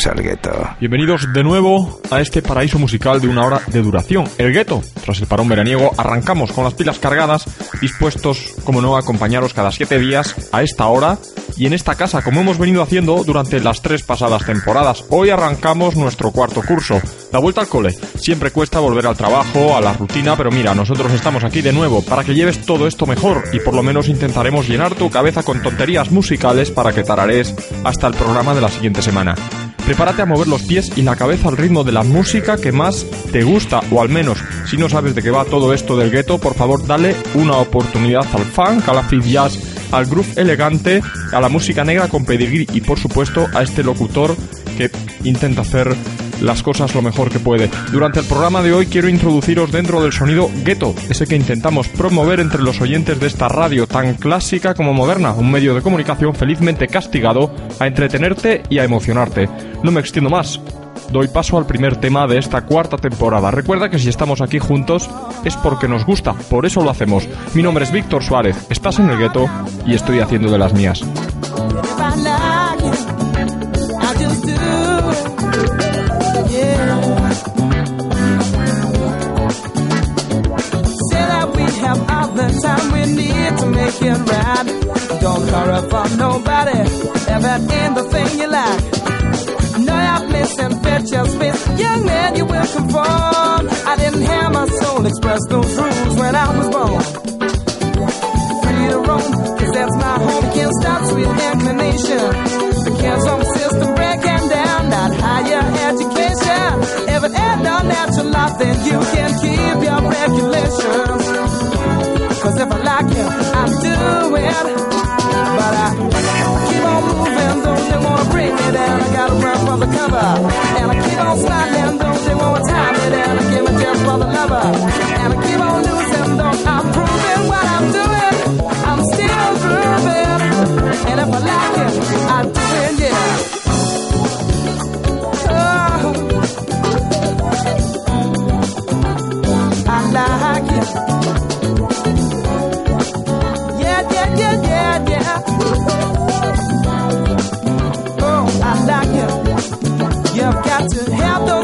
Bienvenidos al gueto. Bienvenidos de nuevo a este paraíso musical de una hora de duración, el gueto. Tras el parón veraniego, arrancamos con las pilas cargadas, dispuestos, como no, a acompañaros cada siete días a esta hora y en esta casa, como hemos venido haciendo durante las tres pasadas temporadas. Hoy arrancamos nuestro cuarto curso, la vuelta al cole. Siempre cuesta volver al trabajo, a la rutina, pero mira, nosotros estamos aquí de nuevo para que lleves todo esto mejor y por lo menos intentaremos llenar tu cabeza con tonterías musicales para que tarares hasta el programa de la siguiente semana. Prepárate a mover los pies y la cabeza al ritmo de la música que más te gusta, o al menos, si no sabes de qué va todo esto del gueto, por favor dale una oportunidad al funk, a la free jazz, al groove elegante, a la música negra con pedigrí y por supuesto a este locutor que intenta hacer las cosas lo mejor que puede. Durante el programa de hoy quiero introduciros dentro del sonido ghetto, ese que intentamos promover entre los oyentes de esta radio tan clásica como moderna, un medio de comunicación felizmente castigado a entretenerte y a emocionarte. No me extiendo más. Doy paso al primer tema de esta cuarta temporada. Recuerda que si estamos aquí juntos es porque nos gusta, por eso lo hacemos. Mi nombre es Víctor Suárez, estás en el gueto y estoy haciendo de las mías. It right. Don't hurry for nobody, ever anything you like. No, listened, fetch your space. Young man, you will conform. I didn't have my soul express those rules when I was born. Free to roam, cause that's my home. Can't stop sweet inclination. The cares system breaking down, not higher education. If it ain't no natural law, then you can keep your regulations. Cause if I like it, I do it. But I keep on moving, don't they wanna bring me down? I gotta run for the cover. And I keep on smiling, don't they wanna tie me down? I give me just for the lover. And I keep on losing, don't I'm proving what I'm doing. I'm still grooving. And if I like it, I do it, help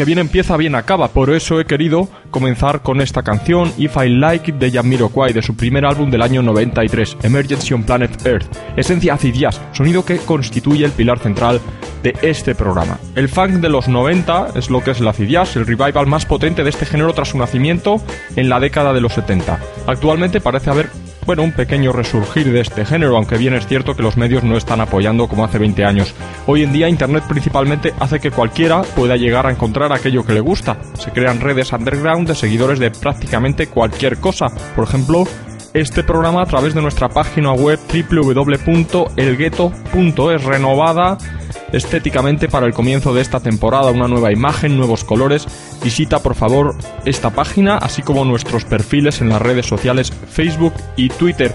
que bien empieza, bien acaba. Por eso he querido comenzar con esta canción, If I Like It, de Jamiroquai, de su primer álbum del año 93, Emergency on Planet Earth. Esencia acid jazz, sonido que constituye el pilar central de este programa. El funk de los 90 es lo que es el acid jazz, el revival más potente de este género tras su nacimiento en la década de los 70. Actualmente parece haber bueno, un pequeño resurgir de este género, aunque bien es cierto que los medios no están apoyando como hace 20 años. Hoy en día Internet principalmente hace que cualquiera pueda llegar a encontrar aquello que le gusta. Se crean redes underground de seguidores de prácticamente cualquier cosa. Por ejemplo, este programa a través de nuestra página web www.elgueto.es renovada estéticamente para el comienzo de esta temporada, una nueva imagen, nuevos colores. Visita por favor esta página, así como nuestros perfiles en las redes sociales Facebook y Twitter,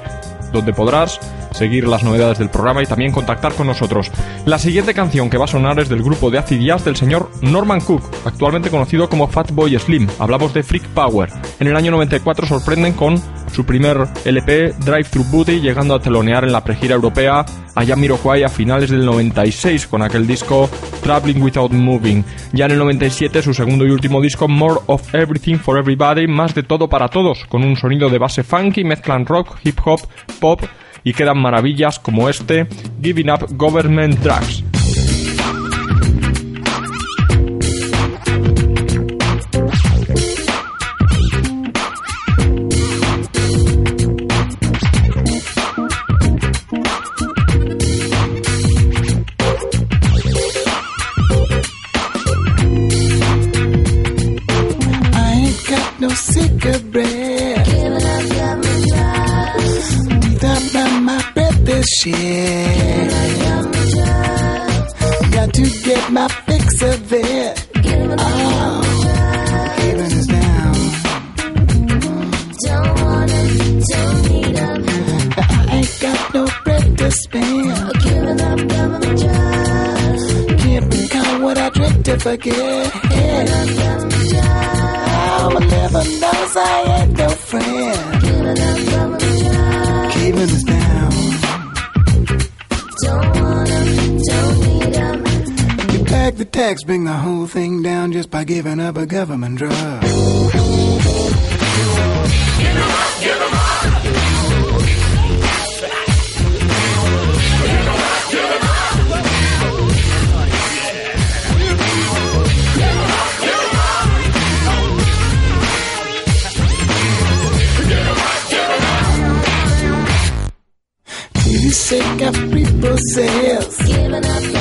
donde podrás seguir las novedades del programa y también contactar con nosotros. La siguiente canción que va a sonar es del grupo de acid jazz del señor Norman Cook, actualmente conocido como Fatboy Slim. Hablamos de Freak Power. En el año 94 sorprenden con su primer LP Drive Through Booty, llegando a telonear en la pregira europea a Jamiroquai a finales del 96 con aquel disco Traveling Without Moving. Ya en el 97 su segundo y último disco More of Everything for Everybody, más de todo para todos, con un sonido de base funky, mezclan rock, hip hop, pop y quedan maravillas como este Giving Up Government Drugs. shit. Got to get my fix of it. Oh. Don't don't. I ain't got no bread to spare. Giving up. Can't I to forget. Giving up. Oh, my never knows I ain't no friend. Giving up You the tax, bring the whole thing down just by giving up a government drug. sick of people says. Giving up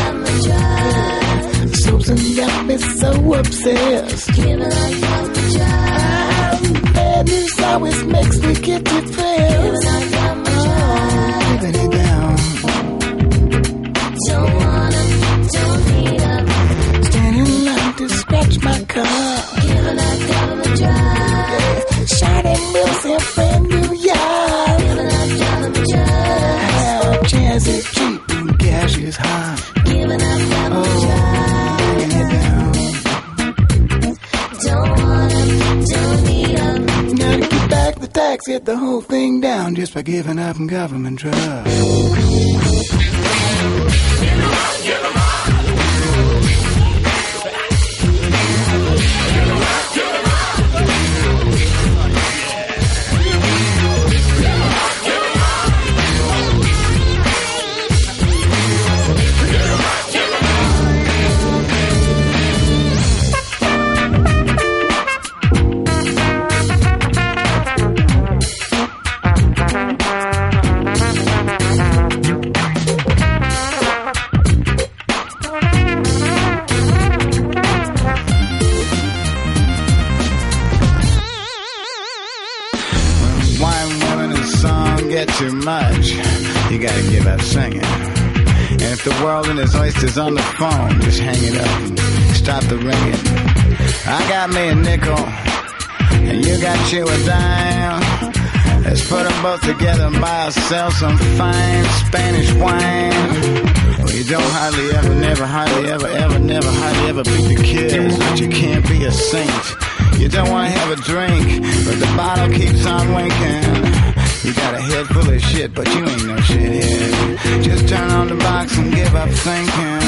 Obsessed. Give it a shot. Bad news always makes me get depressed. By giving up on government drugs. Oysters on the phone. Just hang it up and stop the ringing. I got me a nickel, and you got you a dime. Let's put them both together and buy ourselves some fine Spanish wine. Well, you don't hardly ever, never, hardly ever, ever, never, hardly ever beat the kids, but you can't be a saint. You don't want to have a drink, but the bottle keeps on winking. You got a head full of shit, but you ain't no shithead. Just turn on the box and give up thinking.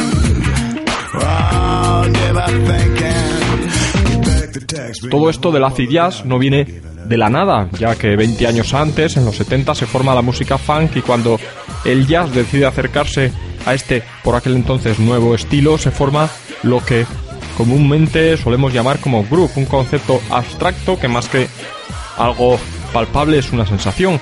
Todo esto del acid jazz no viene de la nada, ya que 20 años antes, en los 70, se forma la música funk y cuando el jazz decide acercarse a este, por aquel entonces, nuevo estilo, se forma lo que comúnmente solemos llamar como groove, un concepto abstracto que más que algo palpable es una sensación.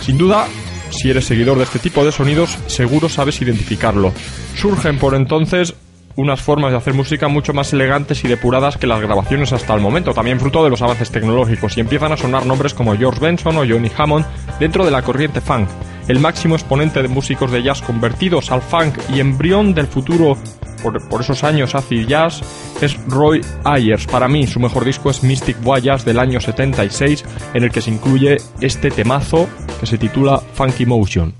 Sin duda, si eres seguidor de este tipo de sonidos, seguro sabes identificarlo. Surgen por entonces unas formas de hacer música mucho más elegantes y depuradas que las grabaciones hasta el momento, también fruto de los avances tecnológicos, y empiezan a sonar nombres como George Benson o Johnny Hammond dentro de la corriente funk, el máximo exponente de músicos de jazz convertidos al funk y embrión del futuro por, esos años acid jazz es Roy Ayers. Para mí su mejor disco es Mystic Voyage del año 76 en el que se incluye este temazo que se titula Funky Motion.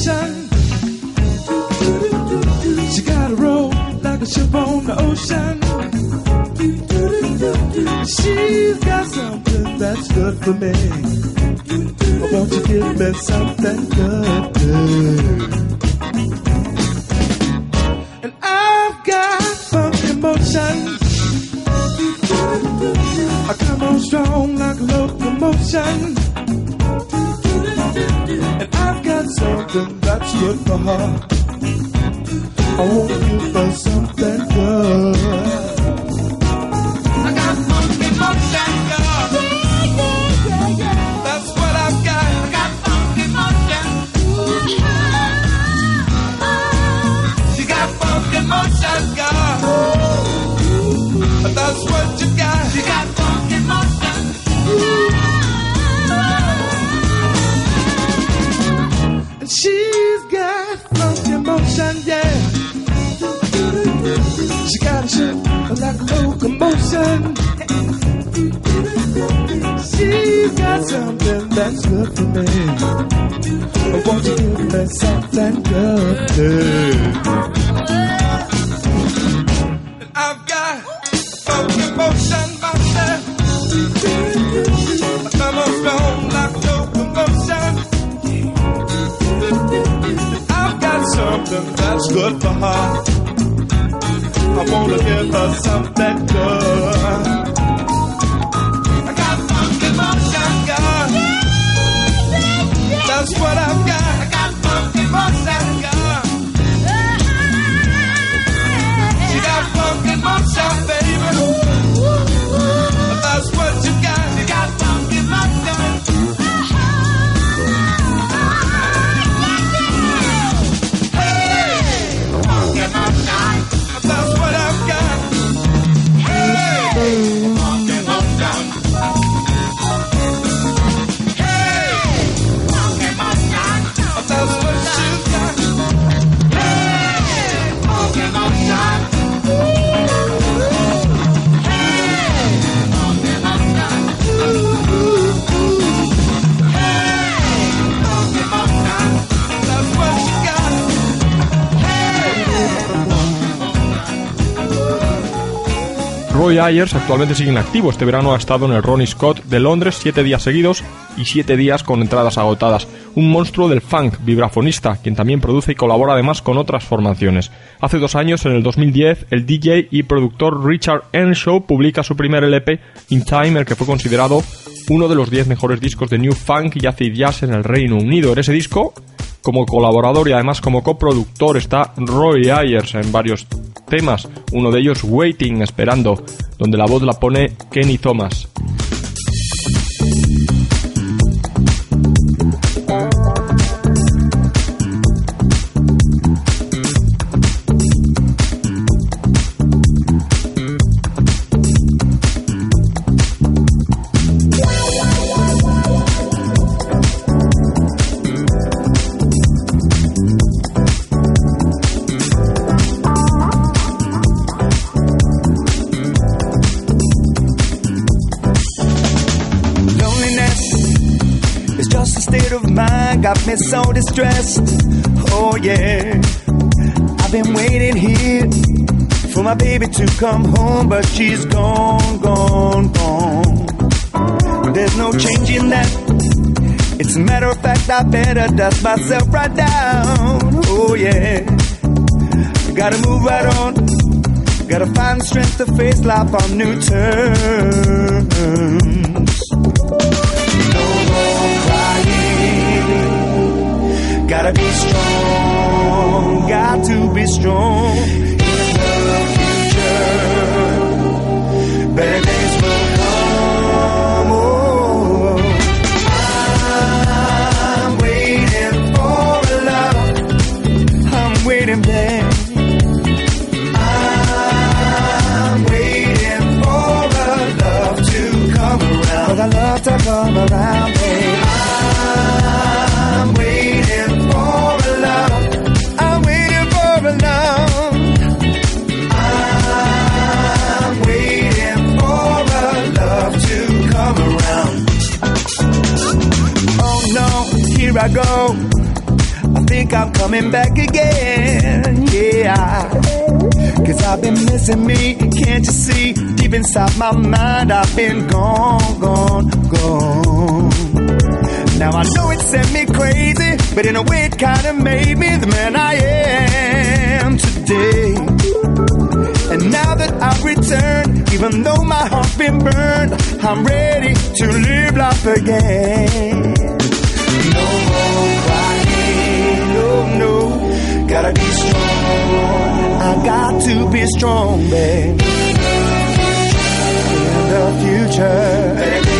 sunshine. She got a roll like a ship on the ocean. She's got something that's good for me. Oh, won't you give me something good, good? And I've got some emotions. I come on strong like locomotion. good for her. I want you first. She got a ship like a locomotion. She's got something that's good for me. I won't you give me something good too? I've got I'm like locomotion. I've got something that's good for her. I wanna give her something good. Roy Ayers actualmente sigue en activo. Este verano ha estado en el Ronnie Scott de Londres siete días seguidos y siete días con entradas agotadas. Un monstruo del funk, vibrafonista, quien también produce y colabora además con otras formaciones. Hace dos años, en el 2010, el DJ y productor Richard Enshaw publica su primer LP, In Time, el que fue considerado uno de los diez mejores discos de New Funk y Acid Jazz en el Reino Unido. En ese disco, como colaborador y además como coproductor, está Roy Ayers en varios temas, uno de ellos Waiting, esperando, donde la voz la pone Kenny Thomas. Me so distressed. Oh yeah, I've been waiting here for my baby to come home, but she's gone, gone, gone. There's no changing that. It's a matter of fact, I better dust myself right down. Oh yeah, gotta move right on. Gotta find strength to face life on new terms. Gotta be strong. Got to be strong. In the future, better days will come. Oh, I'm waiting for a love. I'm waiting there. I'm waiting for a love to come around. For the love to come around, here I go. I think I'm coming back again. Yeah. Cause I've been missing me, can't you see? Deep inside my mind, I've been gone, gone, gone. Now I know it sent me crazy, but in a way it kinda made me the man I am today. And now that I've returned, even though my heart's been burned, I'm ready to live life again. Gotta be strong. I got to be strong, babe. In the future, better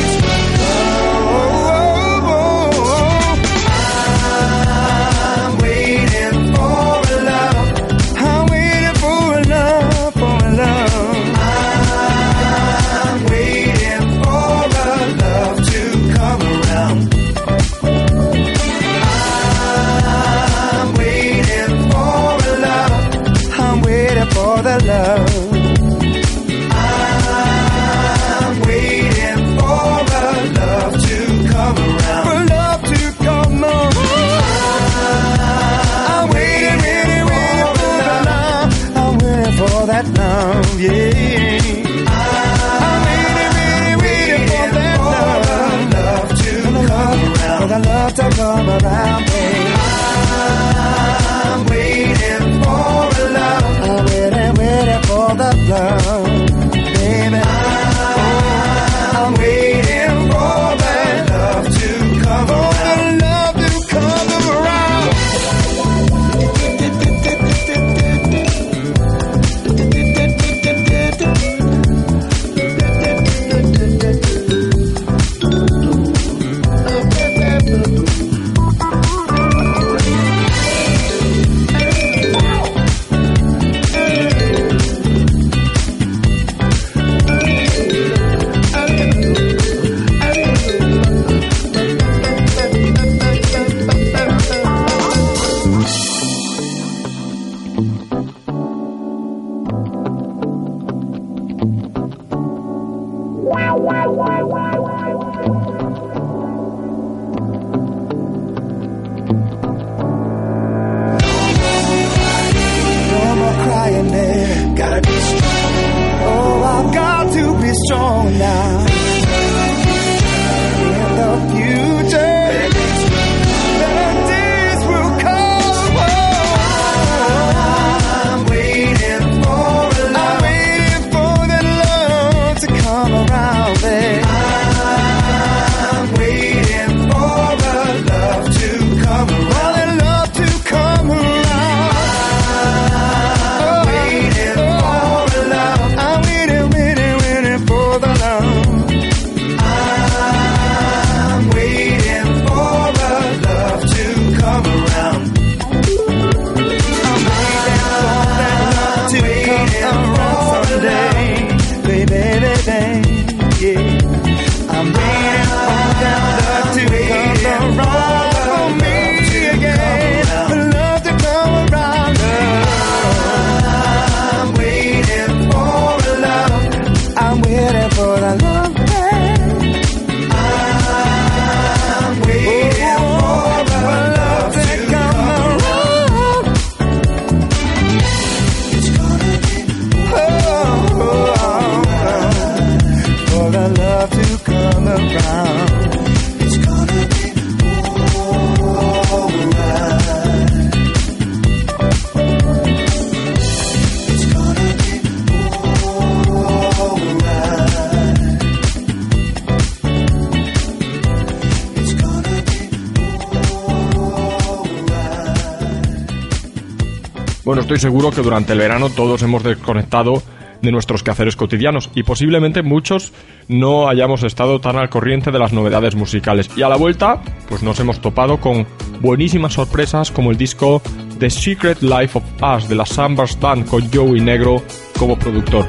seguro que durante el verano todos hemos desconectado de nuestros quehaceres cotidianos y posiblemente muchos no hayamos estado tan al corriente de las novedades musicales. Y a la vuelta, pues nos hemos topado con buenísimas sorpresas como el disco The Secret Life of Us de la Sambars Band con Joey Negro como productor.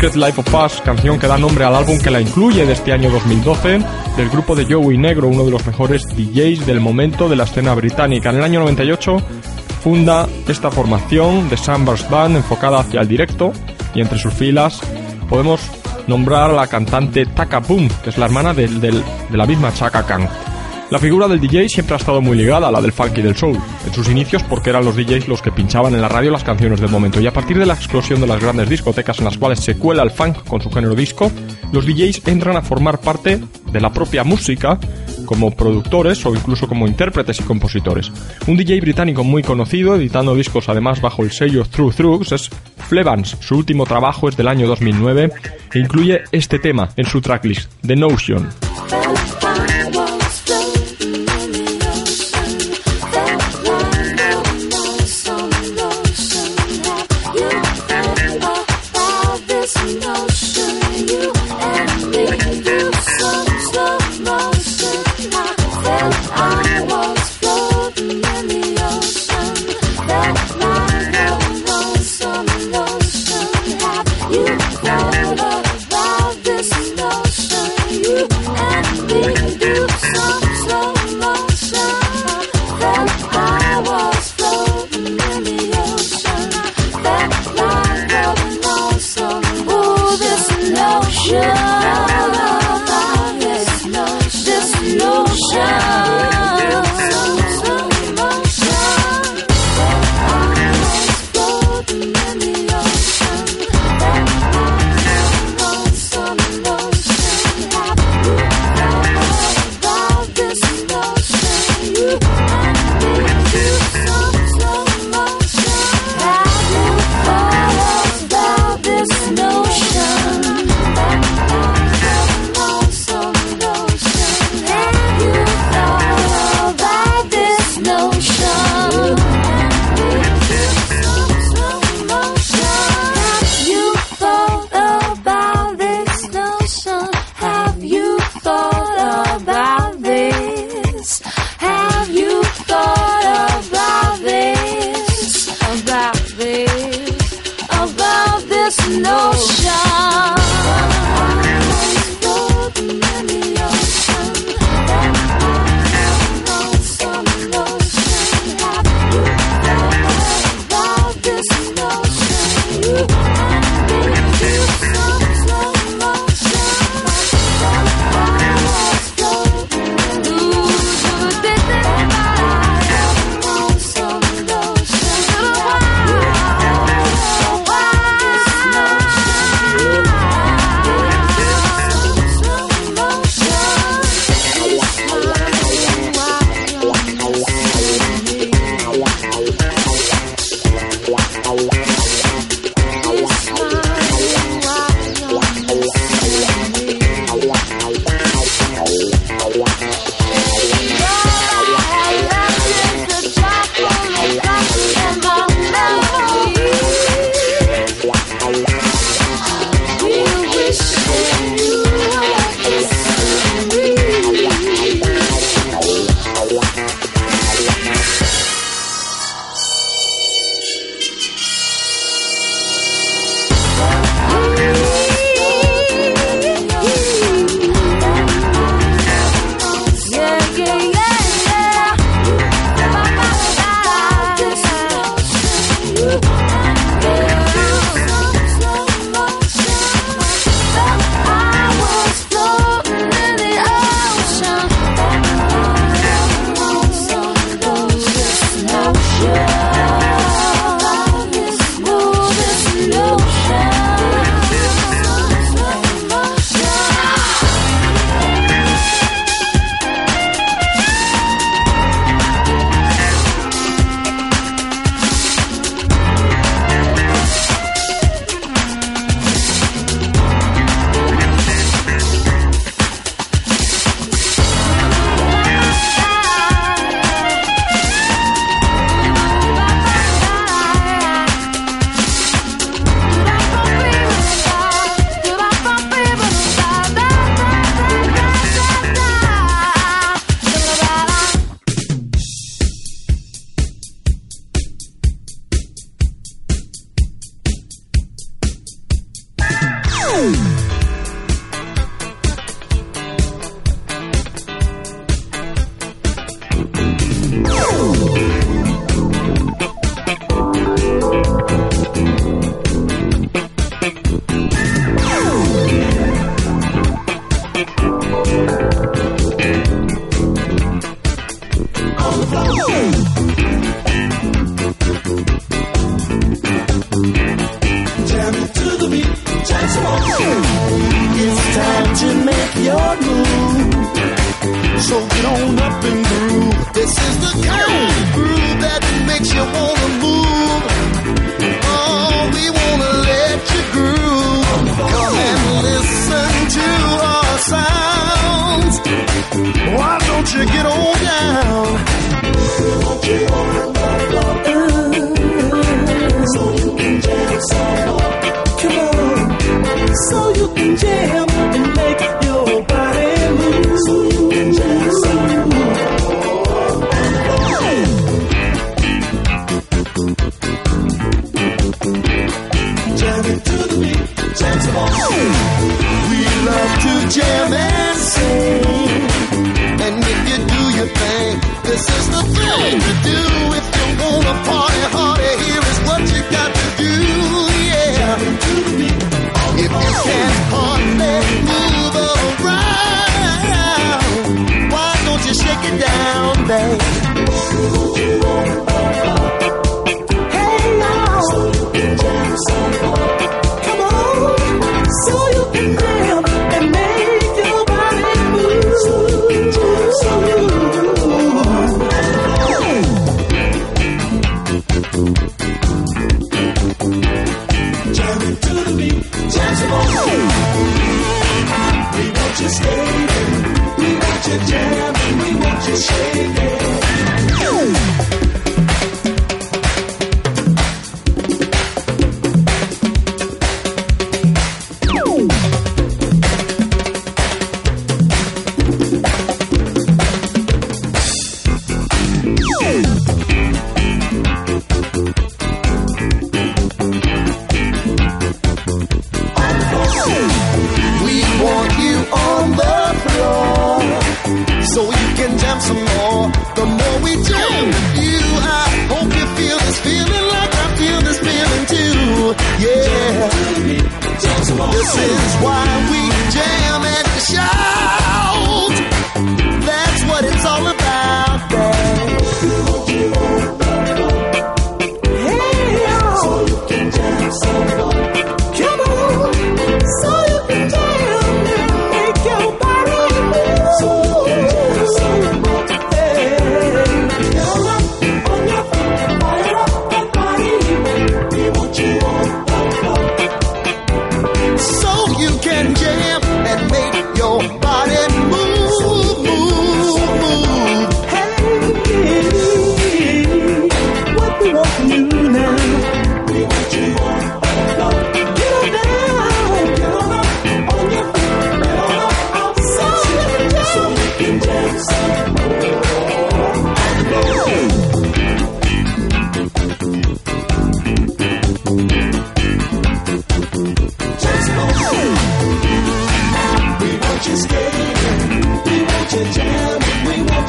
Secret Life of Us, canción que da nombre al álbum que la incluye de este año 2012, del grupo de Joey Negro, uno de los mejores DJs del momento de la escena británica. En el año 98 funda esta formación de Sambars Band enfocada hacia el directo y entre sus filas podemos nombrar a la cantante Taka Boom, que es la hermana de, la misma Chaka Khan. La figura del DJ siempre ha estado muy ligada a la del funk y del soul, en sus inicios porque eran los DJs los que pinchaban en la radio las canciones del momento y a partir de la explosión de las grandes discotecas en las cuales se cuela el funk con su género disco, los DJs entran a formar parte de la propia música como productores o incluso como intérpretes y compositores. Un DJ británico muy conocido, editando discos además bajo el sello Through Throughs, es Flevans. Su último trabajo es del año 2009 e incluye este tema en su tracklist, The Notion.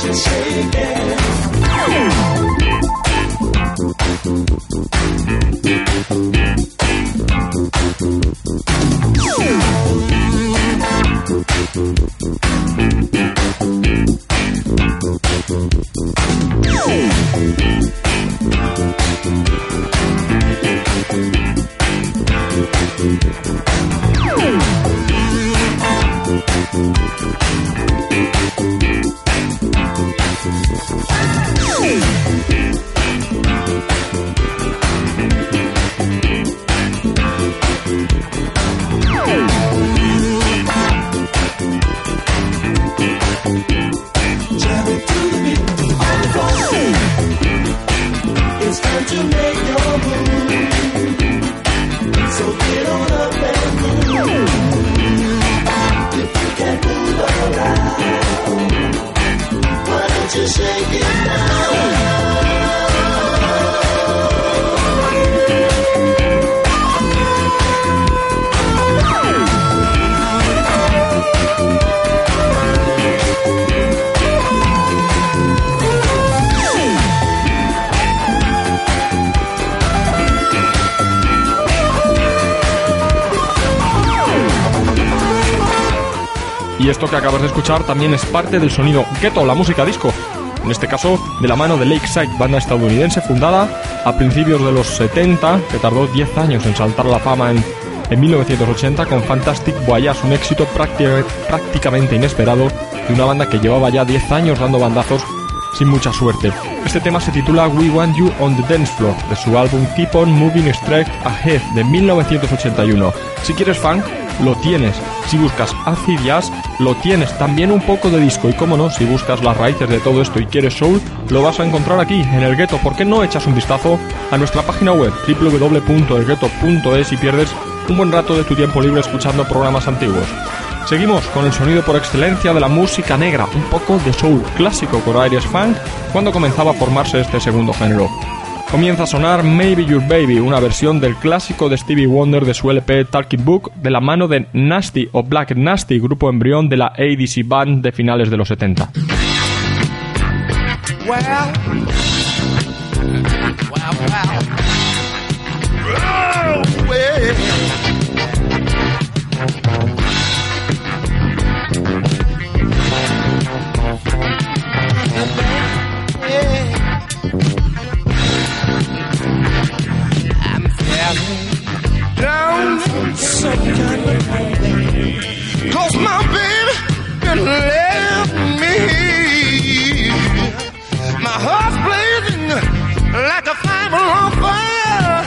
just shake it. Que acabas de escuchar también es parte del sonido ghetto, la música disco. En este caso, de la mano de Lakeside, banda estadounidense fundada a principios de los 70, que tardó 10 años en saltar la fama en, en 1980 con Fantastic Voyage, un éxito prácticamente inesperado de una banda que llevaba ya 10 años dando bandazos sin mucha suerte. Este tema se titula We Want You on the Dance Floor, de su álbum Keep On Moving Straight Ahead de 1981. Si quieres funk, lo tienes. Si buscas acid jazz, lo tienes. También un poco de disco. Y como no, si buscas las raíces de todo esto y quieres soul, lo vas a encontrar aquí, en el gueto. ¿Por qué no echas un vistazo a nuestra página web www.elgueto.es y pierdes un buen rato de tu tiempo libre escuchando programas antiguos? Seguimos con el sonido por excelencia de la música negra, un poco de soul clásico con aires funk, cuando comenzaba a formarse este segundo género. Comienza a sonar Maybe Your Baby, una versión del clásico de Stevie Wonder de su LP Talking Book, de la mano de Nasty o Black Nasty, grupo embrión de la ADC Band de finales de los 70. Down some kind of way. Cause my baby done left me. My heart's blazing like a fire on fire.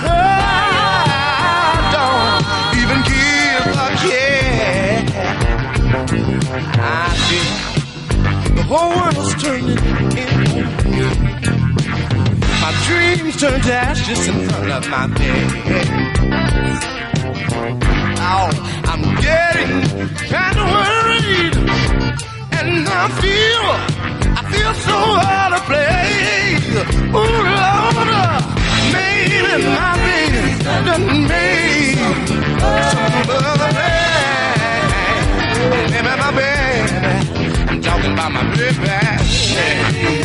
Don't even give a care. I feel the whole world's turning in. My dreams turn to ashes in front of my bed. Oh, I'm getting kind of worried, and I feel, I feel so out of place. Oh Lord, maybe my baby done made some other man. Maybe my baby, I'm talking about my baby. Maybe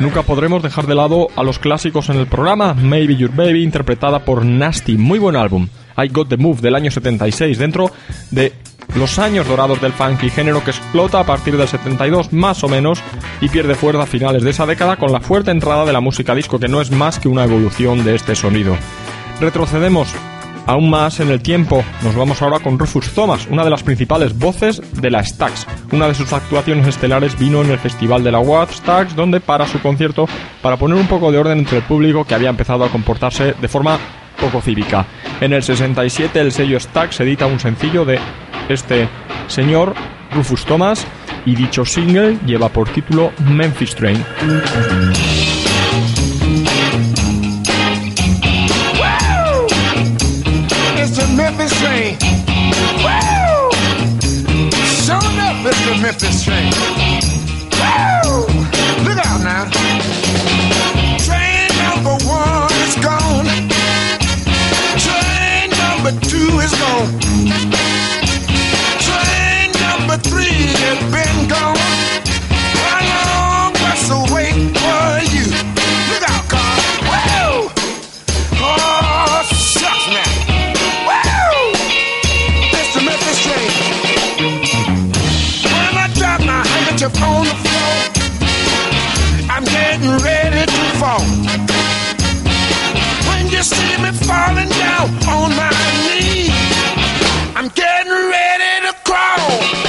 Nunca podremos dejar de lado a los clásicos en el programa, Maybe Your Baby, interpretada por Nasty, muy buen álbum. I Got the Move del año 76, dentro de los años dorados del funky, género que explota a partir del 72 más o menos y pierde fuerza a finales de esa década con la fuerte entrada de la música disco, que no es más que una evolución de este sonido. Retrocedemos Aún más en el tiempo, nos vamos ahora con Rufus Thomas, una de las principales voces de la Stax. Una de sus actuaciones estelares vino en el Festival de la Watt Stax, donde para su concierto, para poner un poco de orden entre el público que había empezado a comportarse de forma poco cívica. En el 67 el sello Stax edita un sencillo de este señor, Rufus Thomas, y dicho single lleva por título Memphis Train. Showing up, Memphis train. Woo! Look out now. Train number one is gone. Train number two is gone. Train number three has been gone. On the floor, I'm getting ready to fall. When you see me falling down on my knees, I'm getting ready to crawl.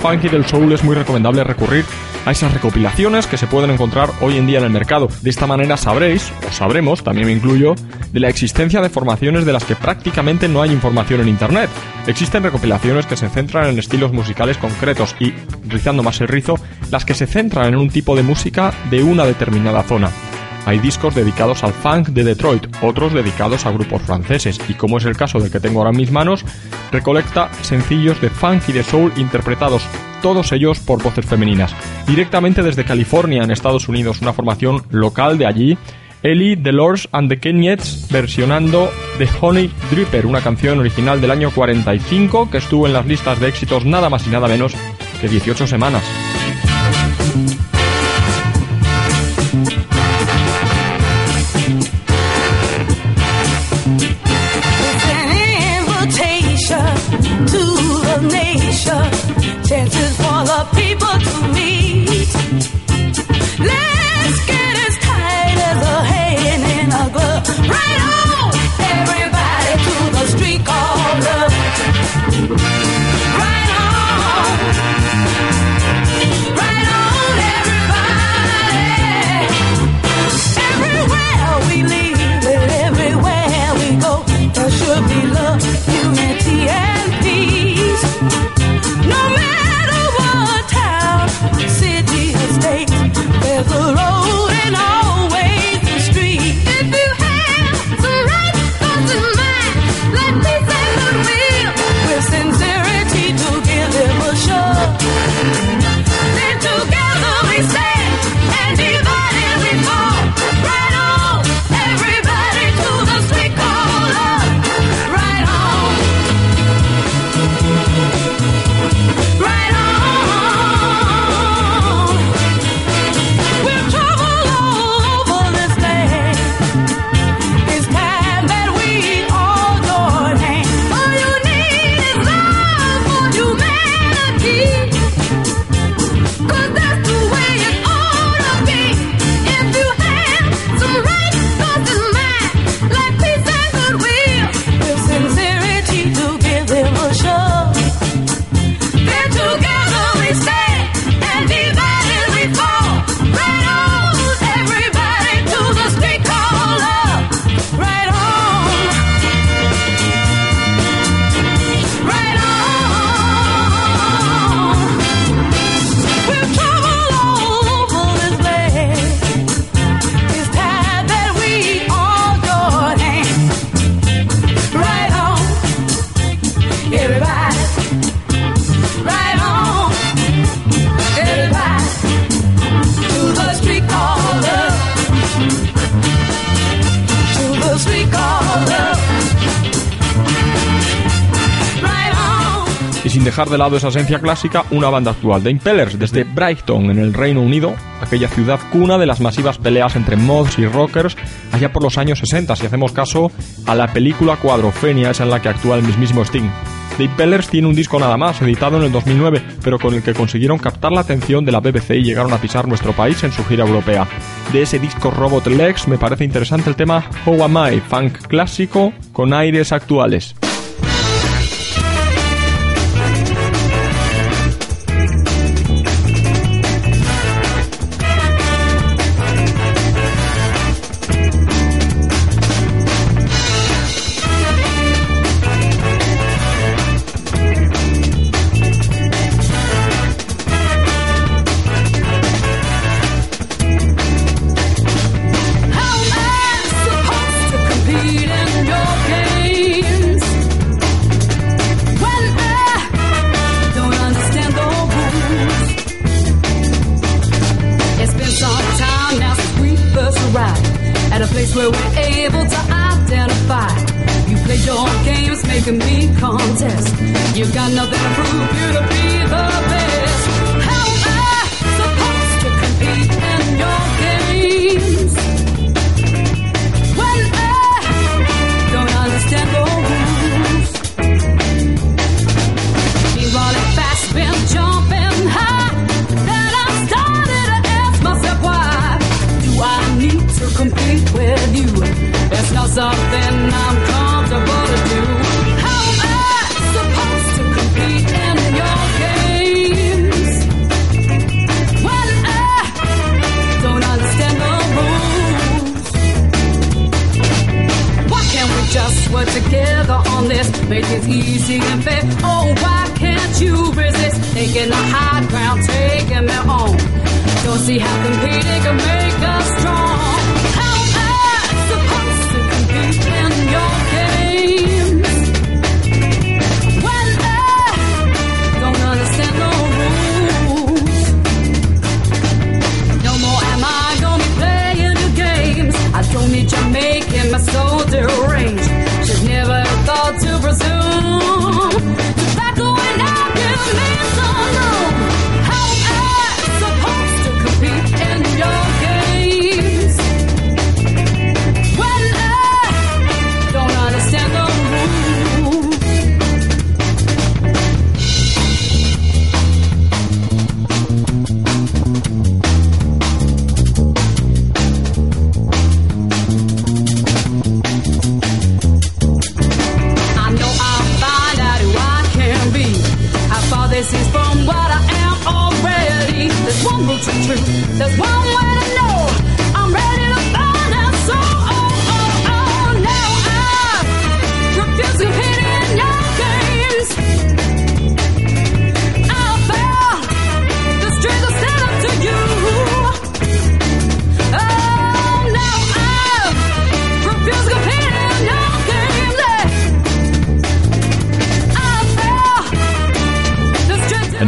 Reliquias del funk y del soul es muy recomendable recurrir a esas recopilaciones que se pueden encontrar hoy en día en el mercado. De esta manera sabréis, o sabremos, también me incluyo, de la existencia de formaciones de las que prácticamente no hay información en Internet. Existen recopilaciones que se centran en estilos musicales concretos y, rizando más el rizo, las que se centran en un tipo de música de una determinada zona. Hay discos dedicados al funk de Detroit, otros dedicados a grupos franceses, y como es el caso del que tengo ahora en mis manos, recolecta sencillos de funk y de soul interpretados, todos ellos por voces femeninas. Directamente desde California, en Estados Unidos, una formación local de allí, Ellie, The Lords and the Kenyets versionando The Honey Dripper, una canción original del año 45 que estuvo en las listas de éxitos nada más y nada menos que 18 semanas. De lado esa esencia clásica, una banda actual, The Impellers, desde Brighton, en el Reino Unido, aquella ciudad cuna de las masivas peleas entre mods y rockers allá por los años 60, si hacemos caso a la película Cuadrofenia, esa en la que actúa el mismísimo Sting. The Impellers tiene un disco nada más, editado en el 2009, pero con el que consiguieron captar la atención de la BBC y llegaron a pisar nuestro país en su gira europea. De ese disco Robot Legs me parece interesante el tema How Am I, funk clásico con aires actuales.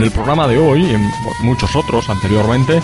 En el programa de hoy, y en muchos otros anteriormente,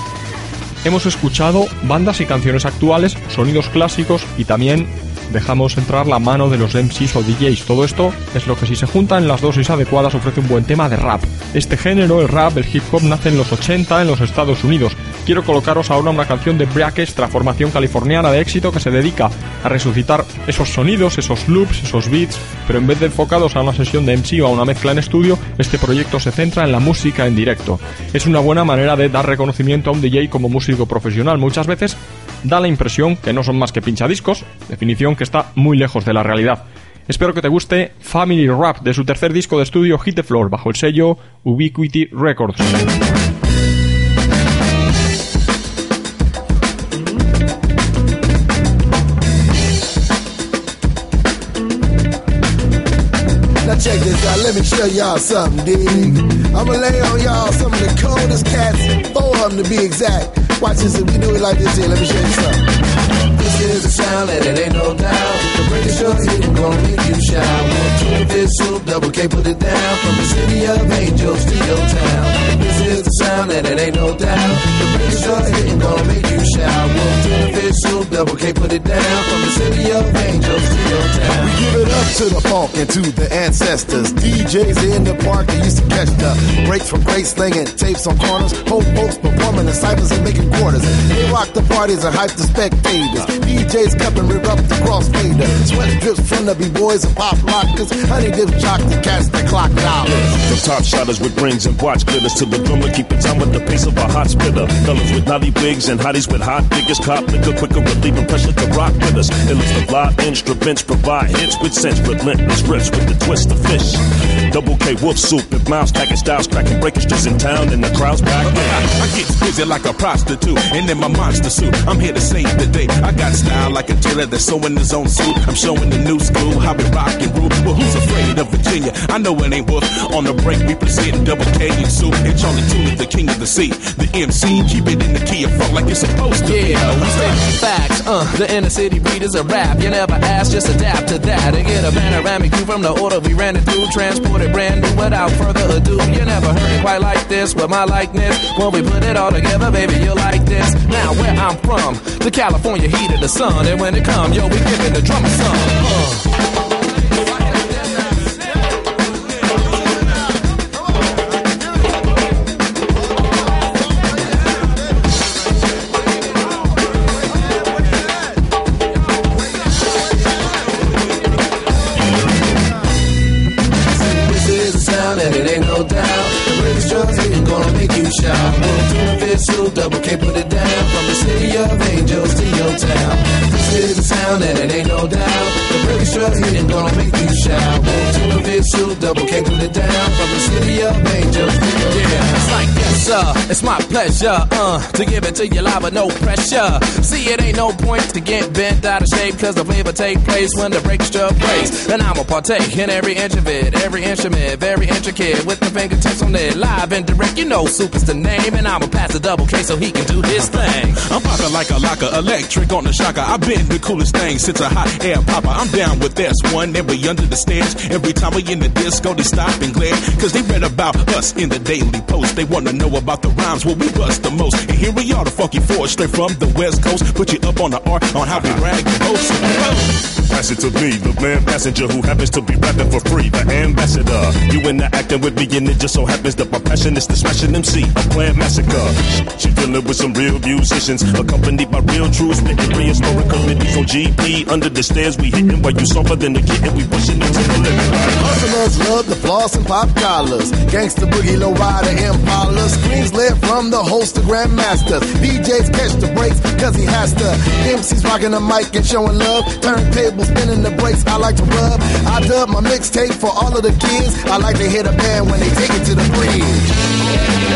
hemos escuchado bandas y canciones actuales, sonidos clásicos y también dejamos entrar la mano de los MCs o DJs. Todo esto es lo que si se junta en las dosis adecuadas ofrece un buen tema de rap. Este género, el rap, el hip hop, nace en los 80 en los Estados Unidos. Quiero colocaros ahora una canción de Breakestra, formación californiana de éxito que se dedica a resucitar esos sonidos, esos loops, esos beats, pero en vez de enfocados a una sesión de MC o a una mezcla en estudio, este proyecto se centra en la música en directo. Es una buena manera de dar reconocimiento a un DJ como músico profesional. Muchas veces da la impresión que no son más que pinchadiscos, definición que está muy lejos de la realidad. Espero que te guste Family Rap de su tercer disco de estudio Hit the Floor bajo el sello Ubiquity Records. Check this out, let me show y'all something, dig. I'ma lay on y'all some of the coldest cats, four of them to be exact. Watch this, if we do it like this here, let me show you something. This is the sound and it ain't no doubt. Show, you can gonna make you shout. One, two, fish soup, double K, put it down. From the city of angels to your town. This is the sound, and it ain't no doubt. The bass drum hitting gonna make you shout. One, two, fish soup, double K, put it down. From the city of angels to your town. We give it up to the funk and to the ancestors. DJs in the park that used to catch the breaks from great slinging tapes on corners. Whole folks performing in ciphers and making quarters. They rock the parties and hype the spectators. DJs cup and rip up the crossfader. Sweat drips from the b-boys and pop rockers. Honey dip to catch the clock dollars. The top shotters with rings and watch glitters to the drummer, keep it time with the pace of a hot spitter. Fellas with naughty wigs and hotties with hot figures, cop liquor quicker, relieving pressure to rock with us. It looks the fly instruments provide hits with sense, relentless riffs with the twist of fish. Double K wolf soup and mouse packing styles, cracking just in town and the crowd's back. I get busy like a prostitute, and in my monster suit, I'm here to save the day. I got style like a tailor that's sewing his own suit. I'm showing the new school how we rock and rule. Well, who's afraid of Virginia? I know it ain't wolf. On the break, we present double K and soup, and Charlie Tune is the king of the sea. The MC, keep it in the key of funk like it's supposed to be. Yeah, we spit facts. Uh, the inner city readers a rap. You never ask, just adapt to that and get a panoramic view from the order we ran it through. Transported brand new without further ado. You never heard it quite like this with my likeness. When we put it all together, baby, you like this. Now where I'm from, the California heat of the sun, and when it come, yo, we giving the drummer some. Uh. Latina. It's my pleasure, uh, to give it to you live with no pressure. See, it ain't no point to get bent out of shape, cause the flavor take place when the orchestra plays. And I'ma partake in every inch of it, every instrument, very intricate, with the fingertips on it, live and direct. You know, Super's the name, and I'ma pass the double K so he can do his thing. I'm popping like a locker, electric on the shocker. I've been the coolest thing since a hot air popper. I'm down with this one, and we under the stairs. Every time we in the disco, they stop and glare. Cause they read about us in the Daily Post. They wanna know about the rhymes where we bust the most. And here we are, the funky four, straight from the West Coast. Put you up on the art on how we rag the host. Pass it to me, the man passenger who happens to be rapping for free, the ambassador. You in the acting with me, and it just so happens that my passion is to smashing MC, a planned massacre. She dealing with some real musicians, accompanied by real true spitting prehistoric committees on GP. Under the stairs, we hitting while you softer than the kitten, we pushing into the limit. Hustlers love the floss and pop collars. Gangsta boogie, low rider, impala. Screams lit from the host to grandmasters. DJs catch the breaks cause he has to. MCs rocking the mic and showing love. Turntable spinning the brakes, I like to rub. I dub my mixtape for all of the kids. I like to hit a band when they take it to the bridge.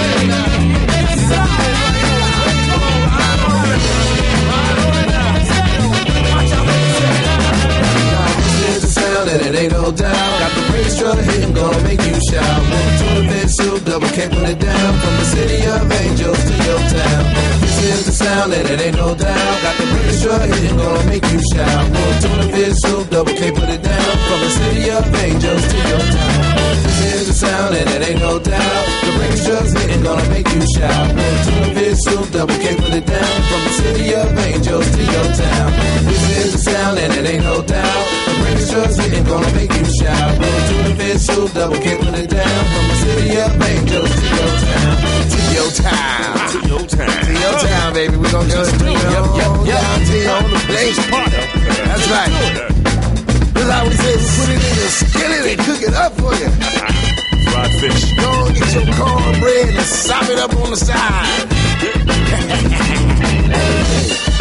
The and it ain't no doubt. Got the bass drum hitting, gonna make you shout. One, two, fish soup, double K, put it down. From the city of angels to your town. This is the sound, and it ain't no doubt. Got the bass drum hitting, gonna make you shout. One, two, fish soup, double K, put it down. From the city of angels to your town. This is the sound, and it ain't no doubt. The bass drum's hitting, gonna make you shout. One, two, fish soup, double K, put it down. From the city of angels to your town. This is the sound, and it ain't no doubt. The bass drum's hitting, gonna make you shout. One, two, fish soup, double K, put it down. From the city of angels to your town. To your town. To your town. To your town, baby. We gonna go bring it Yep, yep, yep. to your own place. That's right. That's how we say we put it in the skillet and cook it up for you. Fried fish. Go and get your cornbread and sop it up on the side.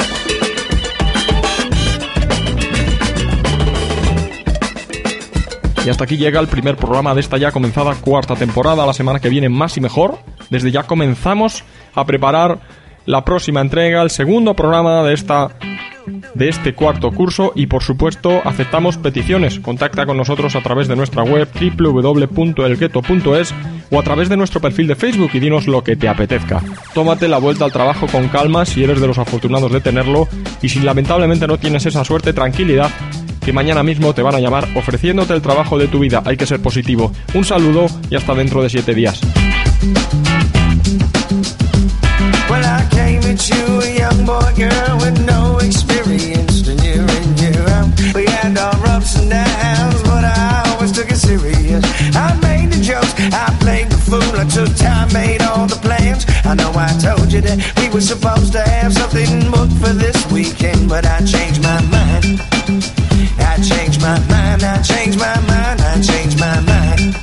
Y hasta aquí llega el primer programa de esta ya comenzada cuarta temporada. La semana que viene más y mejor. Desde ya comenzamos a preparar la próxima entrega, el segundo programa de esta de este cuarto curso y por supuesto aceptamos peticiones. Contacta con nosotros a través de nuestra web www.elgueto.es o a través de nuestro perfil de Facebook y dinos lo que te apetezca. Tómate la vuelta al trabajo con calma si eres de los afortunados de tenerlo y si lamentablemente no tienes esa suerte, tranquilidad que mañana mismo te van a llamar ofreciéndote el trabajo de tu vida. Hay que ser positivo. Un saludo y hasta dentro de siete días. Well, I know I told you that we were supposed to have something for this weekend, but I changed my mind. I my mind, I changed my mind, I changed my mind,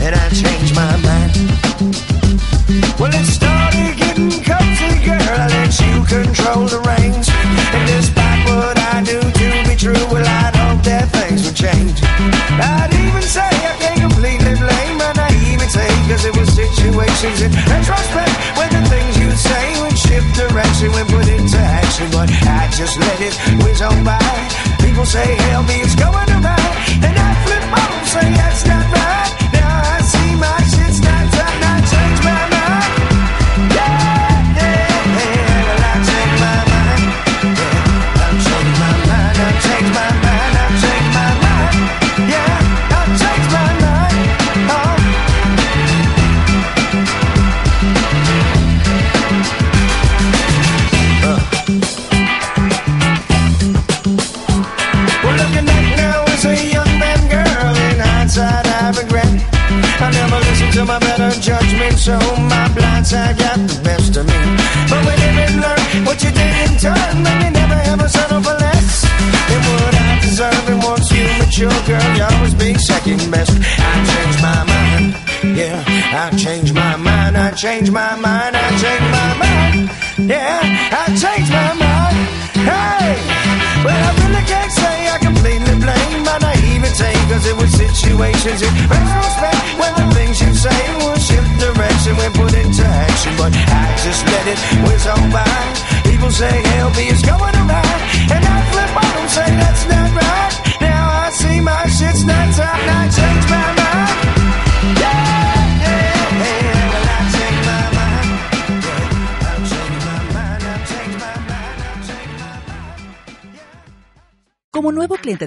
and I changed my mind. Well, it started getting cozy, girl. I let you control the reins. And despite what I do to be true, well, I'd hope that things would change. I'd even say I can't completely blame my naivety, cause it was situations in retrospect when the things you say would shift direction when put into action. But I just let it whiz on by. People say, me, it's going around. And I flip on, say that's not right. Now I see my say,